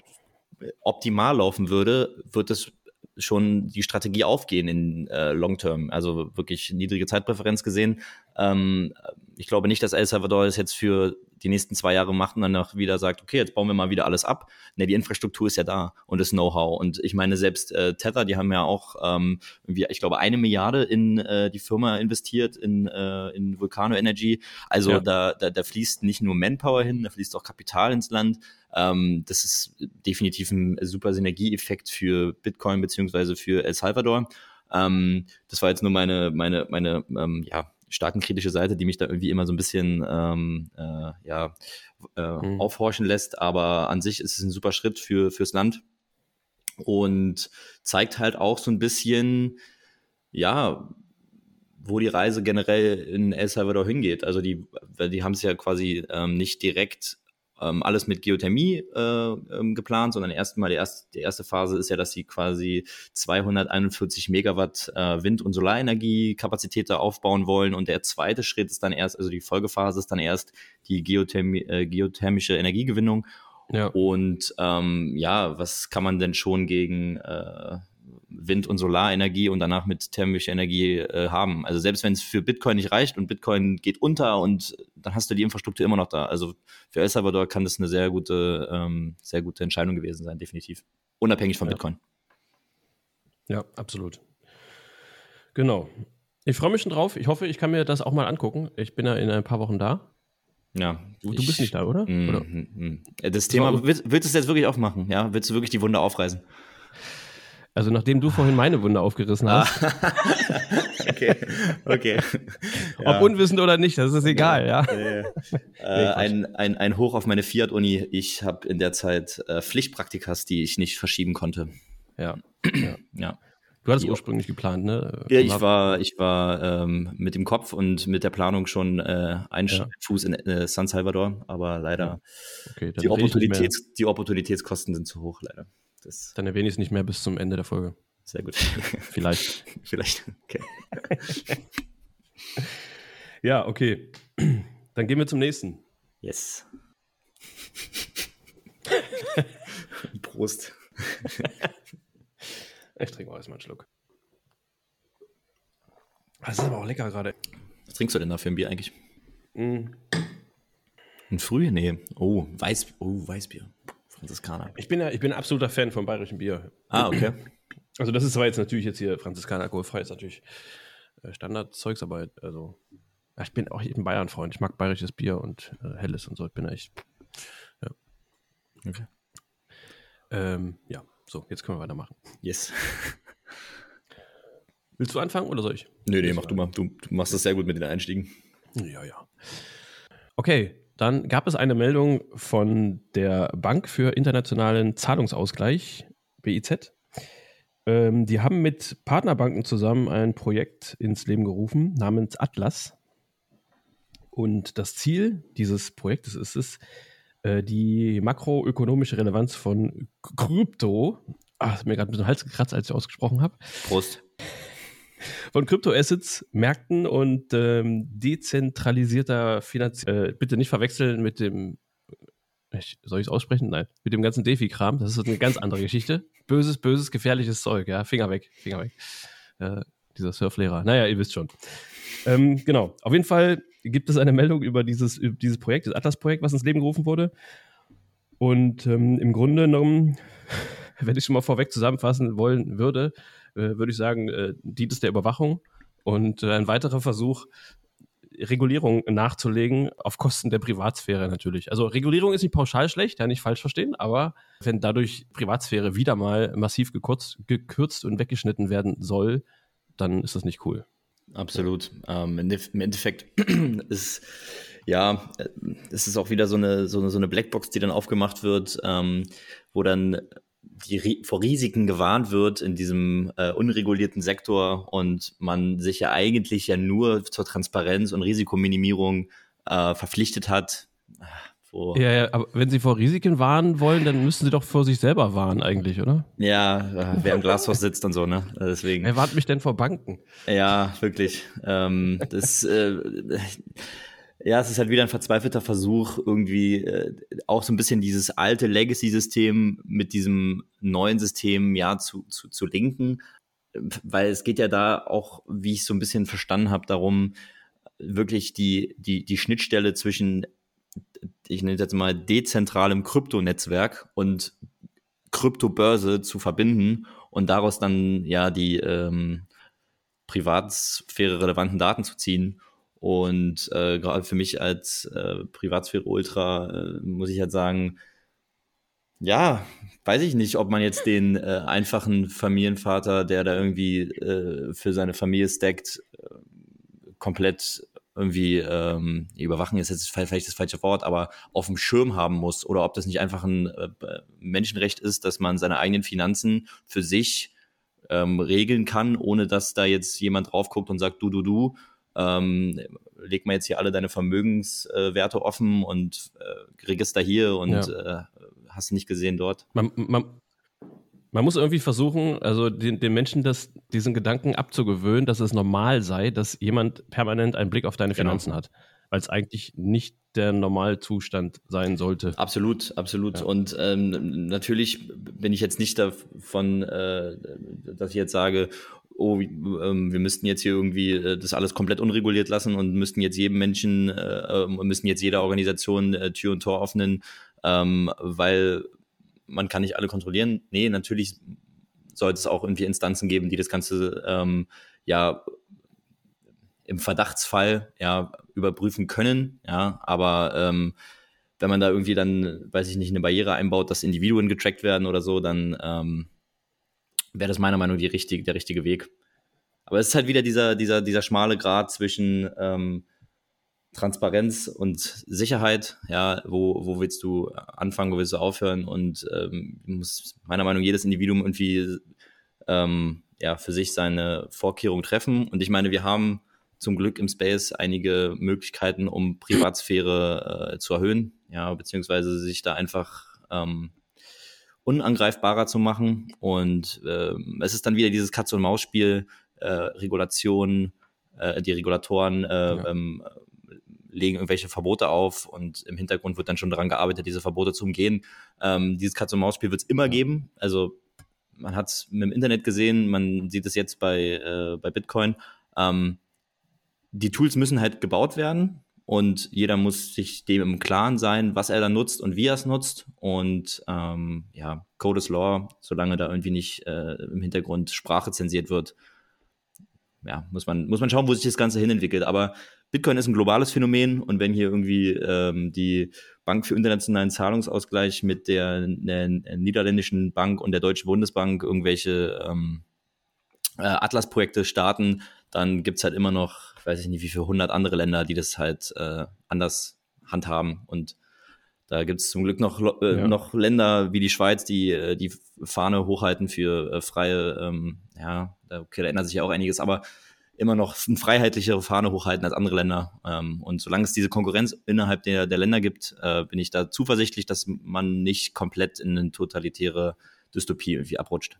optimal laufen würde, wird es schon die Strategie aufgehen in äh, Long Term, also wirklich niedrige Zeitpräferenz gesehen. Ähm, ich glaube nicht, dass El Salvador es jetzt für die nächsten zwei Jahre macht und danach wieder sagt, okay, jetzt bauen wir mal wieder alles ab. Ne, die Infrastruktur ist ja da und das Know-how. Und ich meine, selbst äh, Tether, die haben ja auch, ähm, irgendwie, ich glaube, eine Milliarde in äh, die Firma investiert, in, äh, in Vulcano Energy. Also ja. da, da, da fließt nicht nur Manpower hin, da fließt auch Kapital ins Land. Ähm, das ist definitiv ein super Synergieeffekt für Bitcoin beziehungsweise für El Salvador. Ähm, das war jetzt nur meine, meine, meine, ähm, ja, starken kritische Seite, die mich da irgendwie immer so ein bisschen ähm, äh, ja, äh, mhm. aufhorchen lässt. Aber an sich ist es ein super Schritt für, fürs Land und zeigt halt auch so ein bisschen, ja, wo die Reise generell in El Salvador hingeht. Also die, die haben es ja quasi ähm, nicht direkt ähm, alles mit Geothermie äh, ähm, geplant, sondern erstmal die erste, die erste Phase ist ja, dass sie quasi 241 Megawatt äh, Wind- und Solarenergiekapazität da aufbauen wollen und der zweite Schritt ist dann erst, also die Folgephase ist dann erst die Geothermi äh, geothermische Energiegewinnung. Ja. Und ähm, ja, was kann man denn schon gegen äh, Wind- und Solarenergie und danach mit thermischer Energie äh, haben. Also selbst wenn es für Bitcoin nicht reicht und Bitcoin geht unter und dann hast du die Infrastruktur immer noch da. Also für El Salvador kann das eine sehr gute, ähm, sehr gute Entscheidung gewesen sein, definitiv. Unabhängig von ja. Bitcoin. Ja, absolut. Genau. Ich freue mich schon drauf. Ich hoffe, ich kann mir das auch mal angucken. Ich bin ja in ein paar Wochen da. Ja. Du, du bist nicht da, oder? Mm, oder? Mm, mm. Das Thema, willst, willst du es jetzt wirklich aufmachen? Ja, willst du wirklich die Wunder aufreißen? Also nachdem du vorhin meine Wunde aufgerissen hast. Ah. okay, okay. Ob ja. unwissend oder nicht, das ist egal, ja. ja. äh, ein, ein, ein Hoch auf meine Fiat-Uni. Ich habe in der Zeit äh, Pflichtpraktikas, die ich nicht verschieben konnte. Ja. ja. ja. Du hattest die, ursprünglich geplant, ne? Ja, ich war, ich war ähm, mit dem Kopf und mit der Planung schon äh, ein ja. Fuß in äh, San Salvador, aber leider okay, die, Opportunitäts, die Opportunitätskosten sind zu hoch, leider. Das Dann erwähne ich es nicht mehr bis zum Ende der Folge. Sehr gut. Vielleicht. Vielleicht. Okay. ja, okay. Dann gehen wir zum nächsten. Yes. Prost. ich trinke mal erstmal einen Schluck. Das ist aber auch lecker gerade. Was trinkst du denn da für ein Bier eigentlich? Mm. Ein Früh? Nee. Oh, Weiß, oh, Weißbier. Franziskaner. Ich bin ja, ich bin ein absoluter Fan vom bayerischen Bier. Ah, okay. Also das ist zwar jetzt natürlich jetzt hier Franziskaner alkoholfrei, ist natürlich äh, Standardzeugs, aber also ja, ich bin auch ein Bayern-Freund. Ich mag bayerisches Bier und äh, helles und so. Ich bin echt, ja. Okay. Ähm, ja, so, jetzt können wir weitermachen. Yes. Willst du anfangen oder soll ich? Nee, nee, mach du mal. Du, du machst das sehr gut mit den Einstiegen. Ja, ja. Okay, dann gab es eine Meldung von der Bank für internationalen Zahlungsausgleich, BIZ. Ähm, die haben mit Partnerbanken zusammen ein Projekt ins Leben gerufen namens Atlas. Und das Ziel dieses Projektes ist es, äh, die makroökonomische Relevanz von Krypto, ach, mir gerade ein bisschen Hals gekratzt, als ich ausgesprochen habe. Prost von Kryptoassets, Märkten und ähm, dezentralisierter Finanzierung. Äh, bitte nicht verwechseln mit dem, soll ich es aussprechen? Nein, mit dem ganzen Defi-Kram. Das ist eine ganz andere Geschichte. Böses, böses, gefährliches Zeug, ja. Finger weg, Finger weg. Äh, dieser Surflehrer. Naja, ihr wisst schon. Ähm, genau. Auf jeden Fall gibt es eine Meldung über dieses, über dieses Projekt, das Atlas-Projekt, was ins Leben gerufen wurde. Und ähm, im Grunde genommen, wenn ich schon mal vorweg zusammenfassen wollen würde, äh, würde ich sagen, äh, dient es der Überwachung. Und äh, ein weiterer Versuch, Regulierung nachzulegen, auf Kosten der Privatsphäre natürlich. Also Regulierung ist nicht pauschal schlecht, ja, nicht falsch verstehen, aber wenn dadurch Privatsphäre wieder mal massiv gekürzt, gekürzt und weggeschnitten werden soll, dann ist das nicht cool. Absolut. Ähm, Im Endeffekt ist ja, es ist auch wieder so eine, so eine, so eine Blackbox, die dann aufgemacht wird, ähm, wo dann die vor Risiken gewarnt wird in diesem äh, unregulierten Sektor und man sich ja eigentlich ja nur zur Transparenz und Risikominimierung äh, verpflichtet hat. Wo ja, ja, aber wenn Sie vor Risiken warnen wollen, dann müssen Sie doch vor sich selber warnen eigentlich, oder? Ja, äh, wer im Glashaus sitzt und so, ne? Deswegen. Wer warnt mich denn vor Banken? Ja, wirklich. Ähm, das äh, ja, es ist halt wieder ein verzweifelter Versuch, irgendwie äh, auch so ein bisschen dieses alte Legacy-System mit diesem neuen System ja zu, zu, zu linken. Weil es geht ja da auch, wie ich so ein bisschen verstanden habe, darum, wirklich die, die, die Schnittstelle zwischen, ich nenne es jetzt mal, dezentralem Kryptonetzwerk und Kryptobörse zu verbinden und daraus dann ja die ähm, Privatsphäre relevanten Daten zu ziehen und äh, gerade für mich als äh, Privatsphäre-Ultra äh, muss ich halt sagen, ja, weiß ich nicht, ob man jetzt den äh, einfachen Familienvater, der da irgendwie äh, für seine Familie stackt, äh, komplett irgendwie ähm, überwachen ist. Jetzt vielleicht das falsche Wort, aber auf dem Schirm haben muss. Oder ob das nicht einfach ein äh, Menschenrecht ist, dass man seine eigenen Finanzen für sich ähm, regeln kann, ohne dass da jetzt jemand drauf guckt und sagt, du, du, du, ähm, leg mal jetzt hier alle deine Vermögenswerte äh, offen und äh, Register hier und ja. äh, hast du nicht gesehen dort. Man, man, man muss irgendwie versuchen, also den, den Menschen das, diesen Gedanken abzugewöhnen, dass es normal sei, dass jemand permanent einen Blick auf deine genau. Finanzen genau. hat. Weil es eigentlich nicht der Normalzustand sein sollte. Absolut, absolut. Ja. Und ähm, natürlich bin ich jetzt nicht davon, äh, dass ich jetzt sage, oh, ähm, wir müssten jetzt hier irgendwie äh, das alles komplett unreguliert lassen und müssten jetzt jedem Menschen, äh, ähm, müssten jetzt jeder Organisation äh, Tür und Tor öffnen, ähm, weil man kann nicht alle kontrollieren. Nee, natürlich sollte es auch irgendwie Instanzen geben, die das Ganze ähm, ja im Verdachtsfall ja überprüfen können, ja, aber ähm, wenn man da irgendwie dann, weiß ich nicht, eine Barriere einbaut, dass Individuen getrackt werden oder so, dann ähm, wäre das meiner Meinung nach die richtige, der richtige Weg. Aber es ist halt wieder dieser, dieser, dieser schmale Grad zwischen ähm, Transparenz und Sicherheit. Ja, wo, wo willst du anfangen, wo willst du aufhören? Und ähm, muss meiner Meinung nach jedes Individuum irgendwie ähm, ja, für sich seine Vorkehrungen treffen. Und ich meine, wir haben zum Glück im Space einige Möglichkeiten, um Privatsphäre äh, zu erhöhen, ja, beziehungsweise sich da einfach ähm, unangreifbarer zu machen. Und äh, es ist dann wieder dieses Katz-und-Maus-Spiel, äh, Regulationen, äh, die Regulatoren äh, ja. ähm, legen irgendwelche Verbote auf und im Hintergrund wird dann schon daran gearbeitet, diese Verbote zu umgehen. Ähm, dieses Katz-und-Maus-Spiel wird es immer ja. geben. Also man hat es im Internet gesehen, man sieht es jetzt bei, äh, bei Bitcoin. Ähm, die Tools müssen halt gebaut werden und jeder muss sich dem im Klaren sein, was er da nutzt und wie er es nutzt. Und ähm, ja, Code is Law, solange da irgendwie nicht äh, im Hintergrund Sprache zensiert wird, ja, muss man, muss man schauen, wo sich das Ganze hinentwickelt. Aber Bitcoin ist ein globales Phänomen und wenn hier irgendwie ähm, die Bank für internationalen Zahlungsausgleich mit der, der, niederländischen Bank und der Deutschen Bundesbank irgendwelche ähm, äh, Atlas-Projekte starten, dann gibt's halt immer noch, weiß ich nicht, wie viele hundert andere Länder, die das halt äh, anders handhaben. Und da gibt's zum Glück noch, äh, ja. noch Länder wie die Schweiz, die äh, die Fahne hochhalten für äh, freie, ähm, ja, okay, da ändert sich ja auch einiges, aber immer noch eine freiheitlichere Fahne hochhalten als andere Länder. Ähm, und solange es diese Konkurrenz innerhalb der, der Länder gibt, äh, bin ich da zuversichtlich, dass man nicht komplett in eine totalitäre Dystopie irgendwie abrutscht.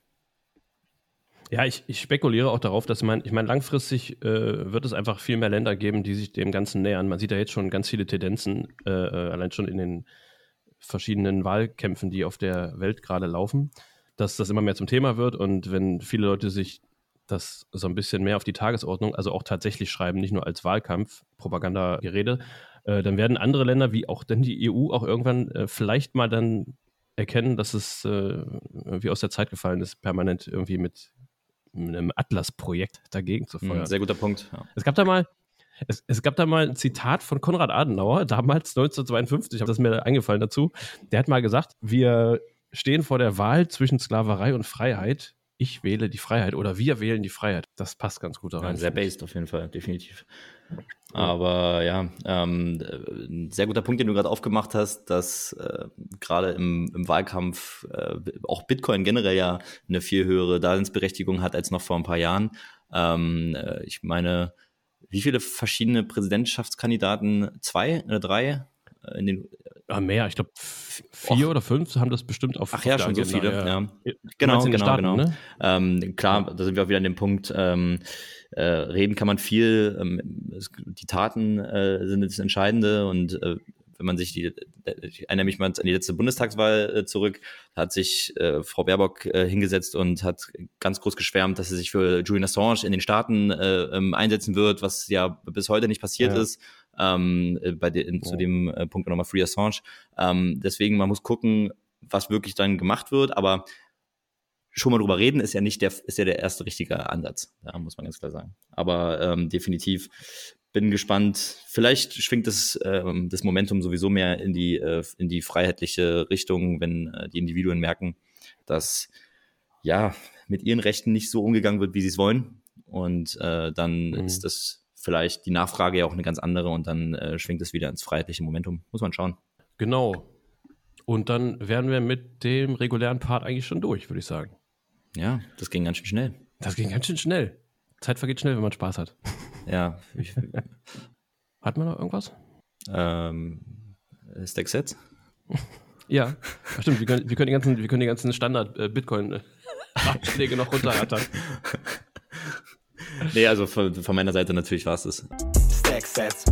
Ja, ich, ich spekuliere auch darauf, dass man, ich meine, langfristig äh, wird es einfach viel mehr Länder geben, die sich dem Ganzen nähern. Man sieht ja jetzt schon ganz viele Tendenzen, äh, äh, allein schon in den verschiedenen Wahlkämpfen, die auf der Welt gerade laufen, dass das immer mehr zum Thema wird. Und wenn viele Leute sich das so ein bisschen mehr auf die Tagesordnung, also auch tatsächlich schreiben, nicht nur als Wahlkampf, Propagandagerede, äh, dann werden andere Länder, wie auch denn die EU, auch irgendwann äh, vielleicht mal dann erkennen, dass es äh, irgendwie aus der Zeit gefallen ist, permanent irgendwie mit einem Atlas-Projekt dagegen zu feuern. Sehr guter Punkt. Ja. Es gab da mal, es, es, gab da mal ein Zitat von Konrad Adenauer, damals 1952, habe das mir eingefallen dazu. Der hat mal gesagt, wir stehen vor der Wahl zwischen Sklaverei und Freiheit. Ich wähle die Freiheit oder wir wählen die Freiheit. Das passt ganz gut da rein. Ja, sehr based auf jeden Fall, definitiv. Aber ja, ähm, ein sehr guter Punkt, den du gerade aufgemacht hast, dass äh, gerade im, im Wahlkampf äh, auch Bitcoin generell ja eine viel höhere Daseinsberechtigung hat als noch vor ein paar Jahren. Ähm, äh, ich meine, wie viele verschiedene Präsidentschaftskandidaten? Zwei oder drei? Äh, in den, ja, mehr, ich glaube vier Och. oder fünf haben das bestimmt auf. Ach ja, schon so viele. Ja. ja. Genau, genau, Staaten, genau. Ne? Ähm, klar, da sind wir auch wieder an dem Punkt. Ähm, äh, reden kann man viel, ähm, es, die Taten äh, sind das Entscheidende und äh, wenn man sich die, ich erinnere mich mal an die letzte Bundestagswahl äh, zurück, hat sich äh, Frau Baerbock äh, hingesetzt und hat ganz groß geschwärmt, dass sie sich für Julian Assange in den Staaten äh, ähm, einsetzen wird, was ja bis heute nicht passiert ja. ist. Ähm, äh, bei de, ja. zu dem äh, Punkt nochmal Free Assange. Ähm, deswegen, man muss gucken, was wirklich dann gemacht wird, aber schon mal drüber reden ist ja nicht der, ist ja der erste richtige Ansatz. Ja, muss man ganz klar sagen. Aber ähm, definitiv bin gespannt. Vielleicht schwingt das, ähm, das Momentum sowieso mehr in die, äh, in die freiheitliche Richtung, wenn äh, die Individuen merken, dass ja mit ihren Rechten nicht so umgegangen wird, wie sie es wollen. Und äh, dann mhm. ist das vielleicht die Nachfrage ja auch eine ganz andere und dann äh, schwingt es wieder ins freiheitliche Momentum. Muss man schauen. Genau. Und dann wären wir mit dem regulären Part eigentlich schon durch, würde ich sagen. Ja, das ging ganz schön schnell. Das ging ganz schön schnell. Zeit vergeht schnell, wenn man Spaß hat. Ja. Ich, hat man noch irgendwas? Ähm, Stack-Sets? ja, stimmt. Wir können, wir können, die ganzen, wir können die ganzen Standard-Bitcoin-Abschläge noch runterrattern. nee, also von, von, meiner Seite natürlich war es das. Stack-Sets.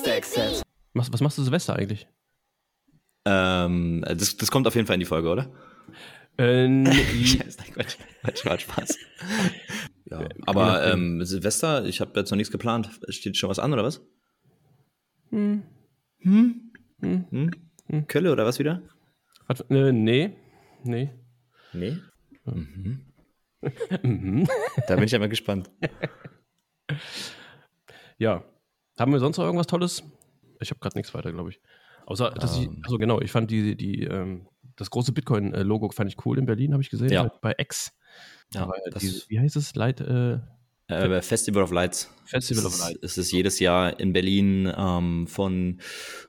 Stack-Sets. Was, was machst du Silvester eigentlich? Ähm, das, das kommt auf jeden Fall in die Folge, oder? Äh, Quatsch, Quatsch, Quatsch, Spaß. ja, aber ähm, Silvester, ich habe jetzt noch nichts geplant. Steht schon was an, oder was? Hm. Hm? Hm? hm? hm? Kölle oder was wieder? Was, äh, nee. Nee. Nee? Mhm. Mhm. da bin ich mal gespannt. ja. Haben wir sonst noch irgendwas Tolles? Ich habe gerade nichts weiter, glaube ich. Außer, dass um. ich, also genau, ich fand die, die, ähm, das große Bitcoin-Logo fand ich cool in Berlin, habe ich gesehen, ja. bei, X. Ja, die, wie heißt es? Light, äh, äh, Festival of Lights. Festival of Lights. Es ist jedes Jahr in Berlin ähm, von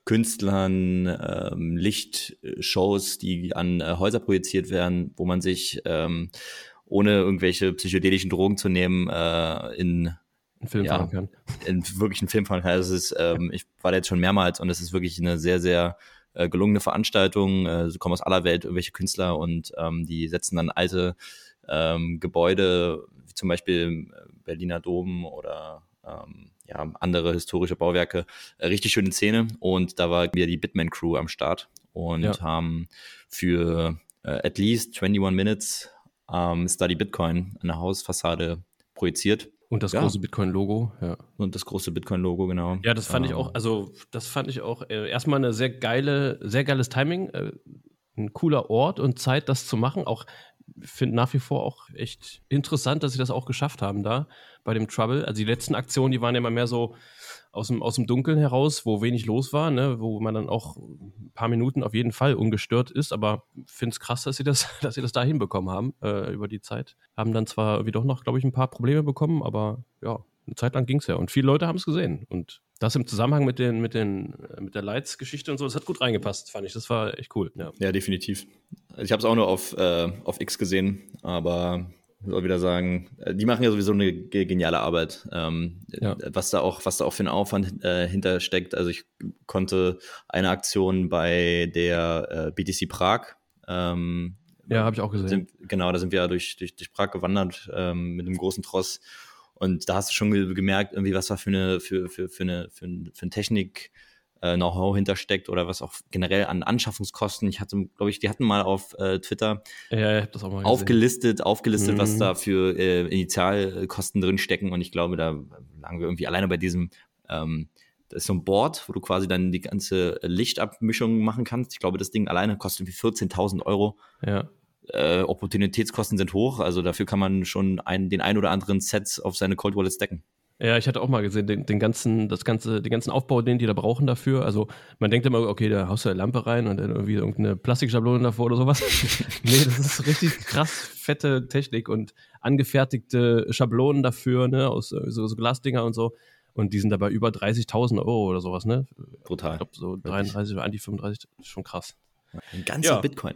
Künstlern ähm, Lichtshows, die an äh, Häuser projiziert werden, wo man sich ähm, ohne irgendwelche psychedelischen Drogen zu nehmen äh, in einen Film ja, fahren kann. In wirklich einen Film fahren kann. Also ist, ähm, ich war da jetzt schon mehrmals und es ist wirklich eine sehr, sehr äh, gelungene Veranstaltung. Äh, so kommen aus aller Welt irgendwelche Künstler und ähm, die setzen dann alte ähm, Gebäude, wie zum Beispiel Berliner Dom oder ähm, ja, andere historische Bauwerke, äh, richtig schöne Szene. Und da war wieder die Bitman Crew am Start und ja. haben für äh, at least 21 Minutes ähm, Study Bitcoin eine Hausfassade projiziert. Und das ja. große Bitcoin-Logo, ja. Und das große Bitcoin-Logo, genau. Ja, das fand ähm. ich auch, also das fand ich auch äh, erstmal eine sehr geile, sehr geiles Timing, äh, ein cooler Ort und Zeit, das zu machen. Auch finde nach wie vor auch echt interessant, dass sie das auch geschafft haben da bei dem Trouble. Also die letzten Aktionen, die waren ja immer mehr so, aus dem, aus dem Dunkeln heraus, wo wenig los war, ne, wo man dann auch ein paar Minuten auf jeden Fall ungestört ist, aber finde es krass, dass sie das, dass sie das da hinbekommen haben äh, über die Zeit. Haben dann zwar irgendwie doch noch, glaube ich, ein paar Probleme bekommen, aber ja, eine Zeit lang ging es ja. Und viele Leute haben es gesehen. Und das im Zusammenhang mit, den, mit, den, mit der Lights-Geschichte und so, das hat gut reingepasst, fand ich. Das war echt cool. Ja, ja definitiv. Ich habe es auch nur auf, äh, auf X gesehen, aber soll wieder sagen, äh, die machen ja sowieso eine geniale Arbeit. Ähm, ja. Was da auch, was da auch für einen Aufwand äh, hintersteckt. Also ich konnte eine Aktion bei der äh, BTC Prag. Ähm, ja, habe ich auch gesehen. Sind, genau, da sind wir ja durch, durch, durch Prag gewandert ähm, mit einem großen Tross. Und da hast du schon gemerkt, irgendwie, was da für eine, für, für, für eine, für, ein, für eine Technik äh, Know-how hintersteckt oder was auch generell an Anschaffungskosten. Ich hatte, glaube ich, die hatten mal auf äh, Twitter ja, aufgelistet, aufgelistet, mhm. was da für äh, Initialkosten drin stecken. Und ich glaube, da lagen wir irgendwie alleine bei diesem ähm, das ist so ein Board, wo du quasi dann die ganze Lichtabmischung machen kannst. Ich glaube, das Ding alleine kostet irgendwie 14.000 Euro. Ja. Äh, Opportunitätskosten sind hoch, also dafür kann man schon ein, den ein oder anderen Sets auf seine Cold Wallets decken. Ja, ich hatte auch mal gesehen, den, den, ganzen, das ganze, den ganzen Aufbau, den die da brauchen dafür. Also man denkt immer, okay, da haust du eine Lampe rein und dann irgendwie irgendeine Plastikschablone davor oder sowas. nee, das ist richtig krass fette Technik und angefertigte Schablonen dafür, ne, aus so, so Glasdinger und so. Und die sind dabei über 30.000 Euro oder sowas, ne? Brutal. Ich glaube, so 33, an die 35, ist schon krass. Ein ganzer ja. Bitcoin.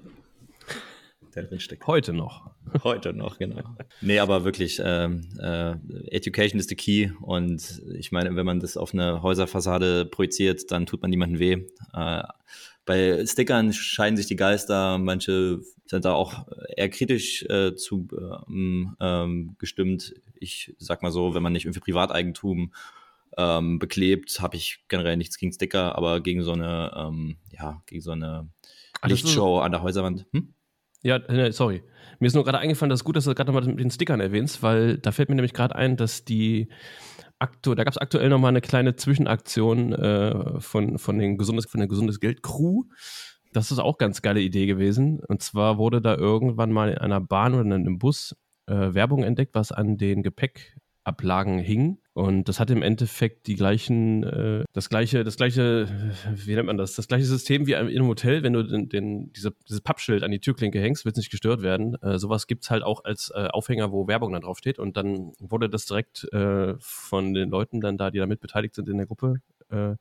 Drin steckt. Heute noch. Heute noch, genau. Nee, aber wirklich, ähm, äh, Education is the key. Und ich meine, wenn man das auf eine Häuserfassade projiziert, dann tut man niemandem weh. Äh, bei Stickern scheiden sich die Geister. Manche sind da auch eher kritisch äh, zu ähm, ähm, gestimmt. Ich sag mal so, wenn man nicht irgendwie Privateigentum ähm, beklebt, habe ich generell nichts gegen Sticker, aber gegen so eine, ähm, ja, gegen so eine Lichtshow an der Häuserwand. Hm? Ja, sorry. Mir ist nur gerade eingefallen, dass es gut, dass du gerade nochmal mit den Stickern erwähnst, weil da fällt mir nämlich gerade ein, dass die aktu da gab es aktuell nochmal eine kleine Zwischenaktion äh, von, von, den gesundes, von der Gesundes Geld Crew. Das ist auch ganz geile Idee gewesen. Und zwar wurde da irgendwann mal in einer Bahn oder in einem Bus äh, Werbung entdeckt, was an den Gepäckablagen hing. Und das hat im Endeffekt die gleichen, äh, das gleiche, das gleiche, wie nennt man das? Das gleiche System wie in einem Hotel, wenn du den, den diese, dieses Pappschild an die Türklinke hängst, wird es nicht gestört werden. Äh, sowas gibt es halt auch als äh, Aufhänger, wo Werbung dann draufsteht. Und dann wurde das direkt äh, von den Leuten dann da, die damit beteiligt sind in der Gruppe, äh,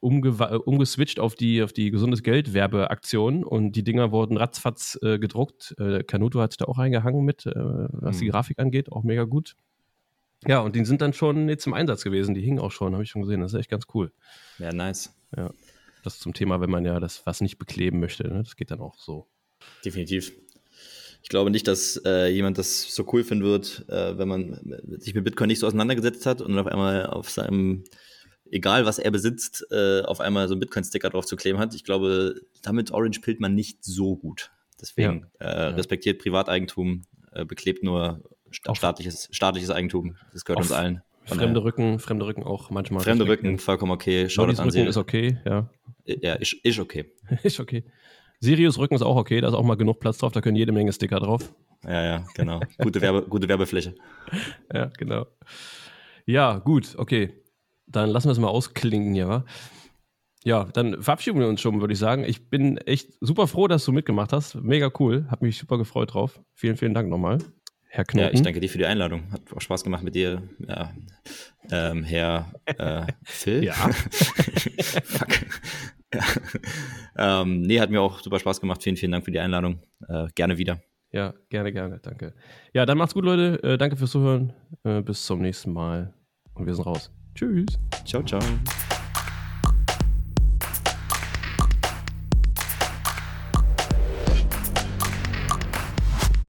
umge umgeswitcht auf die, auf die gesundes Geld Werbeaktion und die Dinger wurden ratzfatz äh, gedruckt. Äh, Canuto hat sich da auch reingehangen mit, äh, was mhm. die Grafik angeht, auch mega gut. Ja, und die sind dann schon jetzt im Einsatz gewesen. Die hingen auch schon, habe ich schon gesehen. Das ist echt ganz cool. Ja, nice. Ja. Das zum Thema, wenn man ja das was nicht bekleben möchte. Ne? Das geht dann auch so. Definitiv. Ich glaube nicht, dass äh, jemand das so cool finden wird, äh, wenn man sich mit Bitcoin nicht so auseinandergesetzt hat und dann auf einmal auf seinem, egal was er besitzt, äh, auf einmal so einen Bitcoin-Sticker drauf zu kleben hat. Ich glaube, damit Orange pillt man nicht so gut. Deswegen ja. Äh, ja. respektiert Privateigentum, äh, beklebt nur staatliches, staatliches Eigentum. Das gehört uns allen. Fremde Rücken, fremde Rücken auch manchmal. Fremde Rücken, vollkommen okay. Schau das an. Rücken ist okay, ja. Ja, ist, ist okay. ist okay. Sirius Rücken ist auch okay, da ist auch mal genug Platz drauf, da können jede Menge Sticker drauf. Ja, ja, genau. Gute, Werbe, gute Werbefläche. Ja, genau. Ja, gut, okay. Dann lassen wir es mal ausklingen hier, wa? Ja, dann verabschieden wir uns schon, würde ich sagen. Ich bin echt super froh, dass du mitgemacht hast. Mega cool. Hab mich super gefreut drauf. Vielen, vielen Dank nochmal. Herr Knoten. Ja, ich danke dir für die Einladung. Hat auch Spaß gemacht mit dir, ja. ähm, Herr äh, Phil. Ja. Fuck. ja. Ähm, nee, hat mir auch super Spaß gemacht. Vielen, vielen Dank für die Einladung. Äh, gerne wieder. Ja, gerne, gerne. Danke. Ja, dann macht's gut, Leute. Äh, danke fürs Zuhören. Äh, bis zum nächsten Mal. Und wir sind raus. Tschüss. Ciao, ciao.